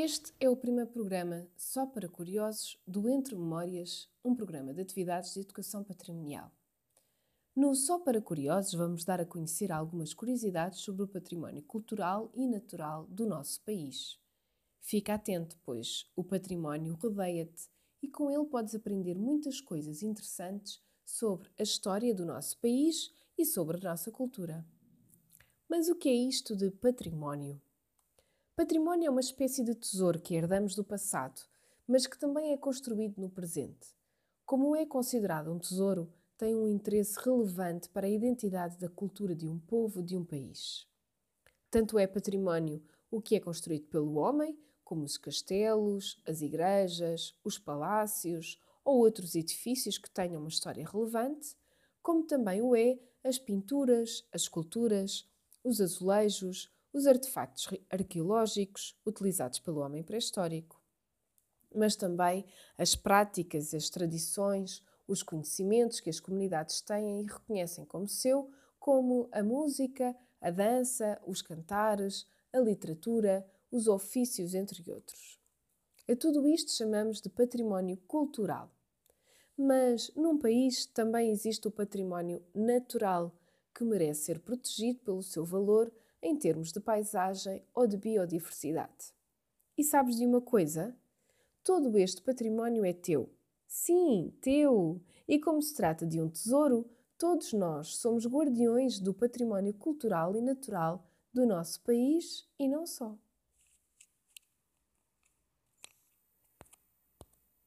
Este é o primeiro programa só para curiosos do Entre Memórias, um programa de atividades de educação patrimonial. No Só para Curiosos, vamos dar a conhecer algumas curiosidades sobre o património cultural e natural do nosso país. Fica atento, pois o património rodeia-te e com ele podes aprender muitas coisas interessantes sobre a história do nosso país e sobre a nossa cultura. Mas o que é isto de património? Património é uma espécie de tesouro que herdamos do passado, mas que também é construído no presente. Como é considerado um tesouro, tem um interesse relevante para a identidade da cultura de um povo, de um país. Tanto é património o que é construído pelo homem, como os castelos, as igrejas, os palácios ou outros edifícios que tenham uma história relevante, como também o é as pinturas, as esculturas, os azulejos, os artefactos arqueológicos utilizados pelo homem pré-histórico, mas também as práticas, as tradições, os conhecimentos que as comunidades têm e reconhecem como seu, como a música, a dança, os cantares, a literatura, os ofícios, entre outros. A tudo isto chamamos de património cultural. Mas num país também existe o património natural, que merece ser protegido pelo seu valor em termos de paisagem ou de biodiversidade. E sabes de uma coisa? Todo este património é teu. Sim, teu! E como se trata de um tesouro, todos nós somos guardiões do património cultural e natural do nosso país e não só.